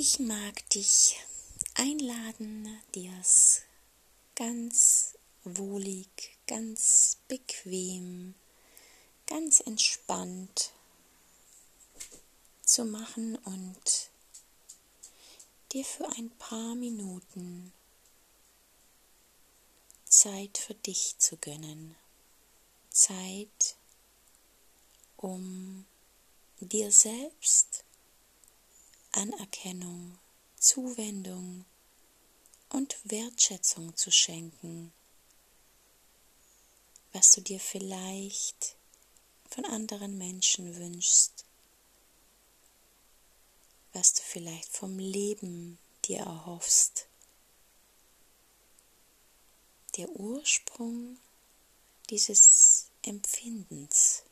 Ich mag dich einladen, dir es ganz wohlig, ganz bequem, ganz entspannt zu machen und dir für ein paar Minuten Zeit für dich zu gönnen. Zeit, um dir selbst Anerkennung, Zuwendung und Wertschätzung zu schenken, was du dir vielleicht von anderen Menschen wünschst, was du vielleicht vom Leben dir erhoffst. Der Ursprung dieses Empfindens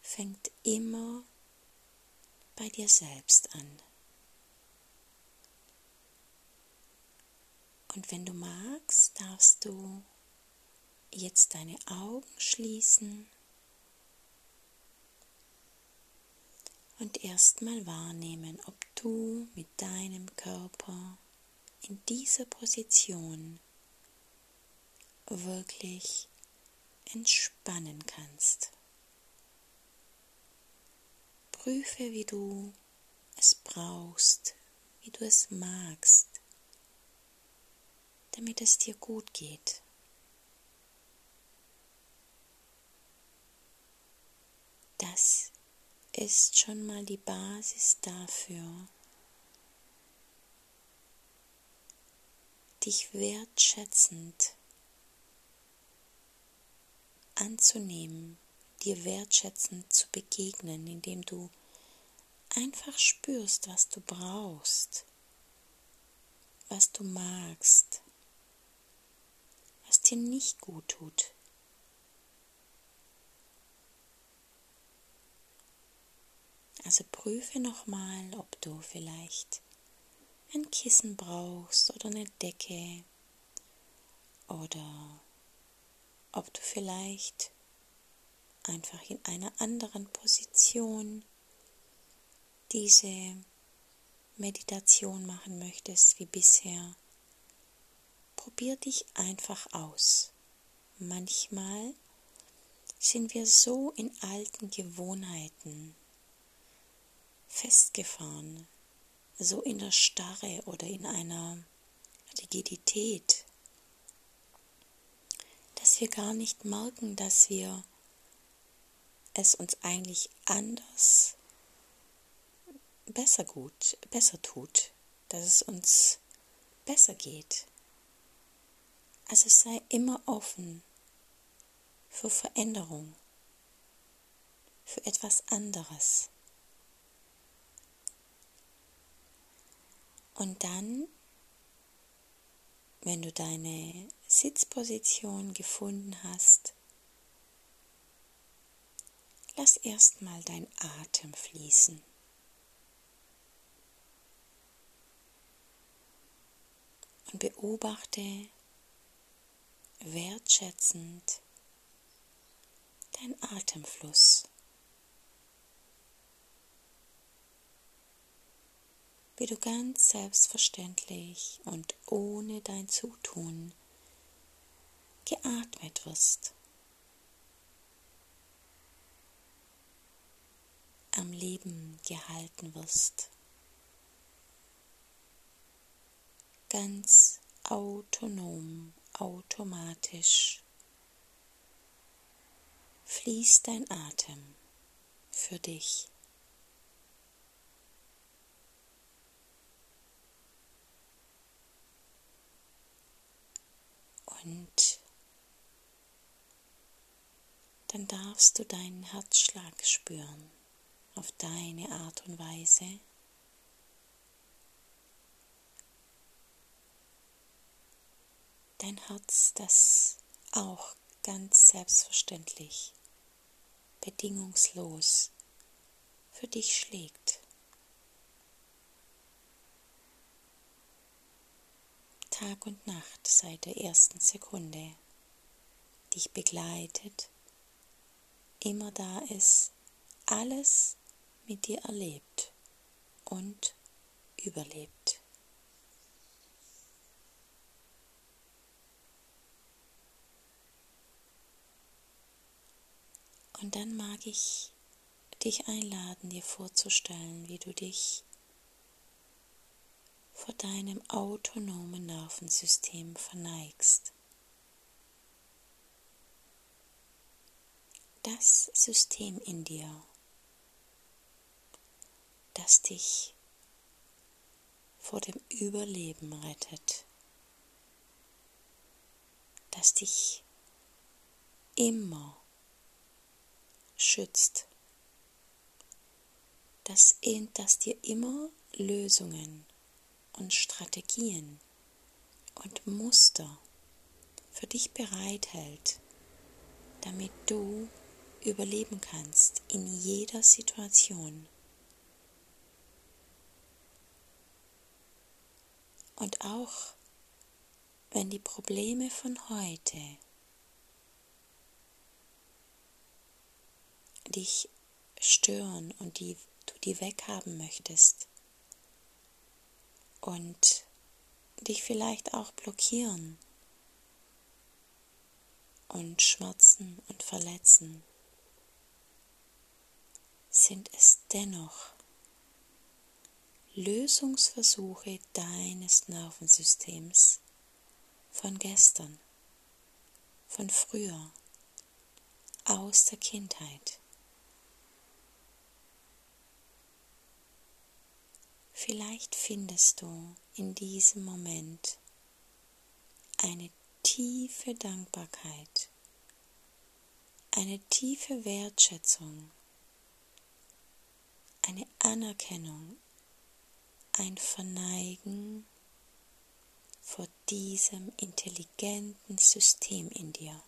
fängt immer bei dir selbst an. Und wenn du magst, darfst du jetzt deine Augen schließen und erstmal wahrnehmen, ob du mit deinem Körper in dieser Position wirklich entspannen kannst. Prüfe, wie du es brauchst, wie du es magst, damit es dir gut geht. Das ist schon mal die Basis dafür, dich wertschätzend anzunehmen dir wertschätzend zu begegnen, indem du einfach spürst, was du brauchst, was du magst, was dir nicht gut tut. Also prüfe nochmal, ob du vielleicht ein Kissen brauchst oder eine Decke oder ob du vielleicht einfach in einer anderen Position diese Meditation machen möchtest wie bisher, probier dich einfach aus. Manchmal sind wir so in alten Gewohnheiten festgefahren, so in der Starre oder in einer Rigidität, dass wir gar nicht merken, dass wir es uns eigentlich anders besser gut, besser tut, dass es uns besser geht. Also sei immer offen für Veränderung, für etwas anderes. Und dann, wenn du deine Sitzposition gefunden hast, Lass erstmal dein Atem fließen. Und beobachte wertschätzend dein Atemfluss. Wie du ganz selbstverständlich und ohne dein Zutun geatmet wirst. Am Leben gehalten wirst. Ganz autonom, automatisch fließt dein Atem für dich. Und dann darfst du deinen Herzschlag spüren auf deine Art und Weise. Dein Herz, das auch ganz selbstverständlich, bedingungslos für dich schlägt. Tag und Nacht seit der ersten Sekunde dich begleitet, immer da ist, alles mit dir erlebt und überlebt. Und dann mag ich dich einladen, dir vorzustellen, wie du dich vor deinem autonomen Nervensystem verneigst. Das System in dir, das dich vor dem Überleben rettet, das dich immer schützt, dass, dass dir immer Lösungen und Strategien und Muster für dich bereithält, damit du überleben kannst in jeder Situation. Und auch wenn die Probleme von heute dich stören und die du die weghaben möchtest und dich vielleicht auch blockieren und schmerzen und verletzen, sind es dennoch Lösungsversuche deines Nervensystems von gestern, von früher, aus der Kindheit. Vielleicht findest du in diesem Moment eine tiefe Dankbarkeit, eine tiefe Wertschätzung, eine Anerkennung, ein Verneigen vor diesem intelligenten System in dir,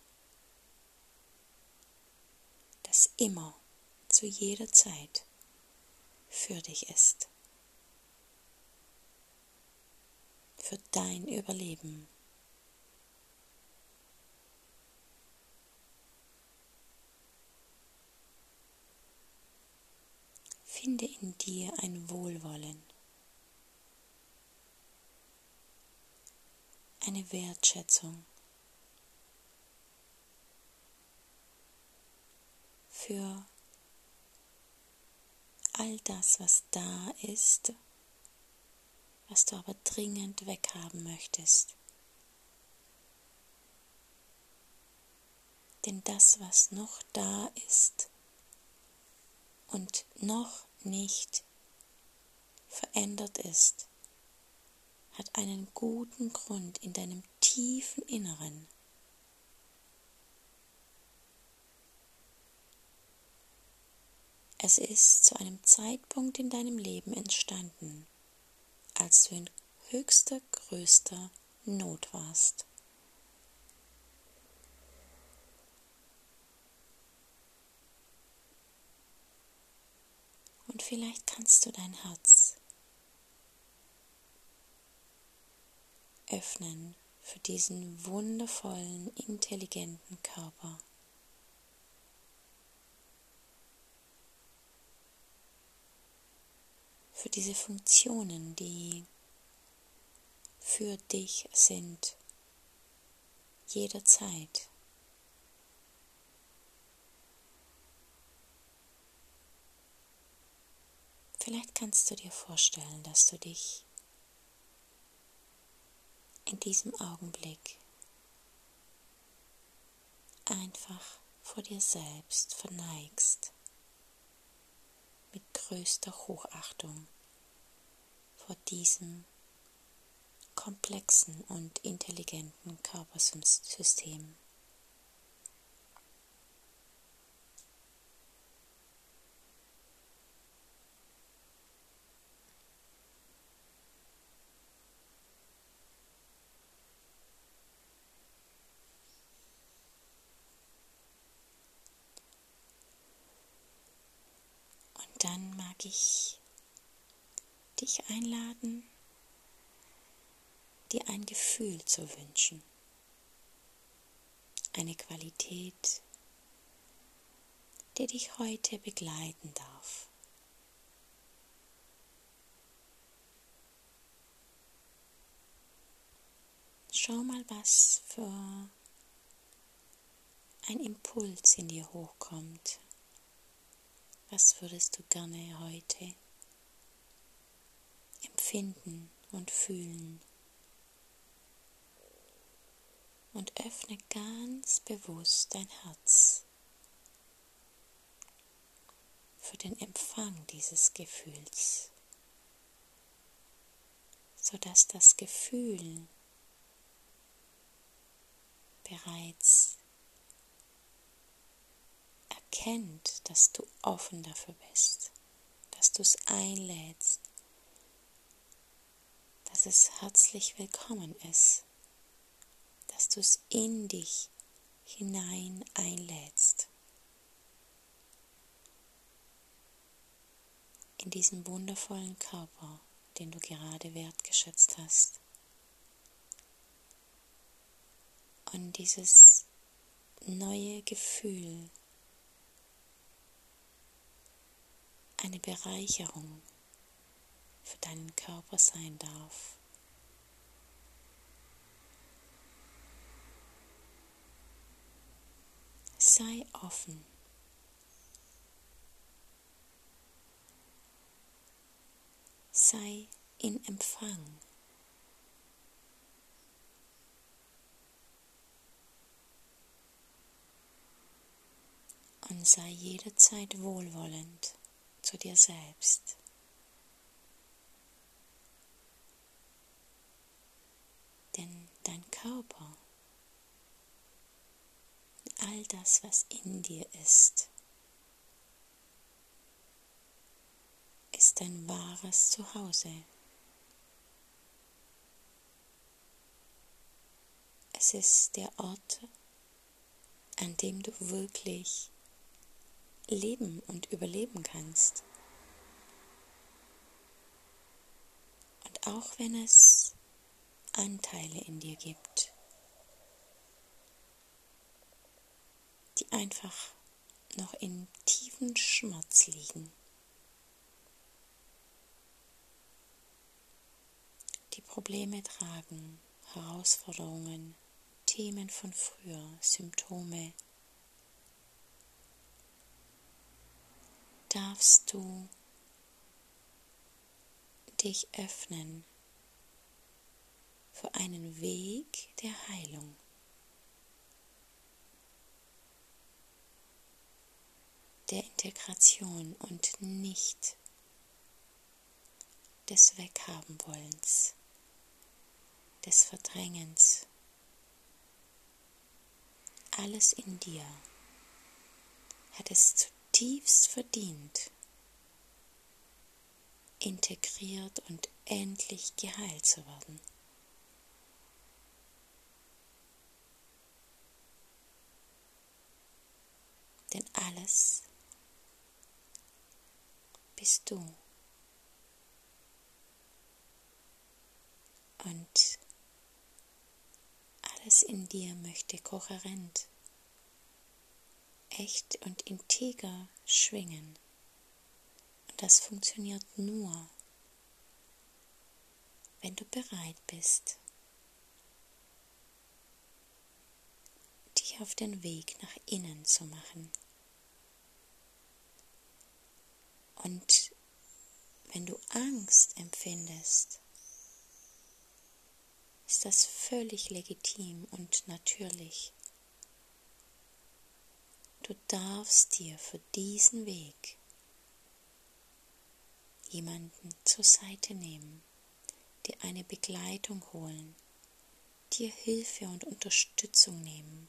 das immer zu jeder Zeit für dich ist. für dein Überleben. Finde in dir ein Wohlwollen, eine Wertschätzung für all das, was da ist was du aber dringend weghaben möchtest. Denn das, was noch da ist und noch nicht verändert ist, hat einen guten Grund in deinem tiefen Inneren. Es ist zu einem Zeitpunkt in deinem Leben entstanden, als du in höchster, größter Not warst. Und vielleicht kannst du dein Herz öffnen für diesen wundervollen, intelligenten Körper. für diese Funktionen, die für dich sind, jederzeit. Vielleicht kannst du dir vorstellen, dass du dich in diesem Augenblick einfach vor dir selbst verneigst mit größter Hochachtung vor diesem komplexen und intelligenten Körpersystem. dich, dich einladen, dir ein Gefühl zu wünschen, eine Qualität, die dich heute begleiten darf. Schau mal, was für ein Impuls in dir hochkommt, was würdest du gerne heute empfinden und fühlen? Und öffne ganz bewusst dein Herz für den Empfang dieses Gefühls, sodass das Gefühl bereits erkennt, dass du offen dafür bist, dass du es einlädst, dass es herzlich willkommen ist, dass du es in dich hinein einlädst. In diesen wundervollen Körper, den du gerade wertgeschätzt hast. Und dieses neue Gefühl eine Bereicherung für deinen Körper sein darf. Sei offen. Sei in Empfang. Und sei jederzeit wohlwollend zu dir selbst. Denn dein Körper, all das, was in dir ist, ist dein wahres Zuhause. Es ist der Ort, an dem du wirklich leben und überleben kannst. Und auch wenn es Anteile in dir gibt, die einfach noch in tiefen Schmerz liegen, die Probleme tragen, Herausforderungen, Themen von früher, Symptome, darfst du dich öffnen für einen Weg der Heilung. der Integration und nicht des Weghabenwollens, des Verdrängens. Alles in dir hat es zu zutiefst verdient, integriert und endlich geheilt zu werden. Denn alles bist du. Und alles in dir möchte kohärent echt und integer schwingen. Und das funktioniert nur, wenn du bereit bist, dich auf den Weg nach innen zu machen. Und wenn du Angst empfindest, ist das völlig legitim und natürlich. Du darfst dir für diesen Weg jemanden zur Seite nehmen, dir eine Begleitung holen, dir Hilfe und Unterstützung nehmen.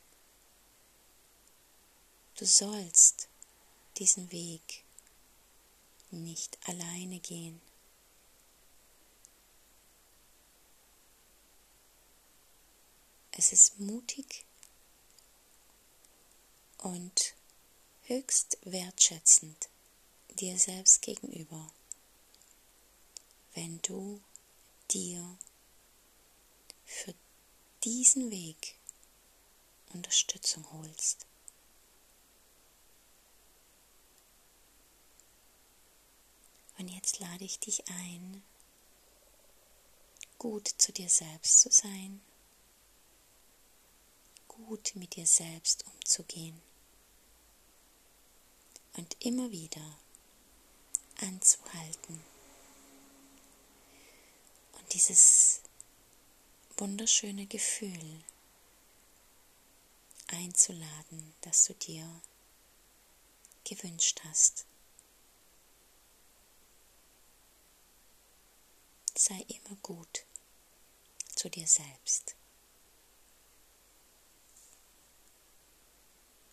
Du sollst diesen Weg nicht alleine gehen. Es ist mutig und höchst wertschätzend dir selbst gegenüber, wenn du dir für diesen Weg Unterstützung holst. Und jetzt lade ich dich ein, gut zu dir selbst zu sein gut mit dir selbst umzugehen und immer wieder anzuhalten und dieses wunderschöne Gefühl einzuladen, das du dir gewünscht hast. Sei immer gut zu dir selbst.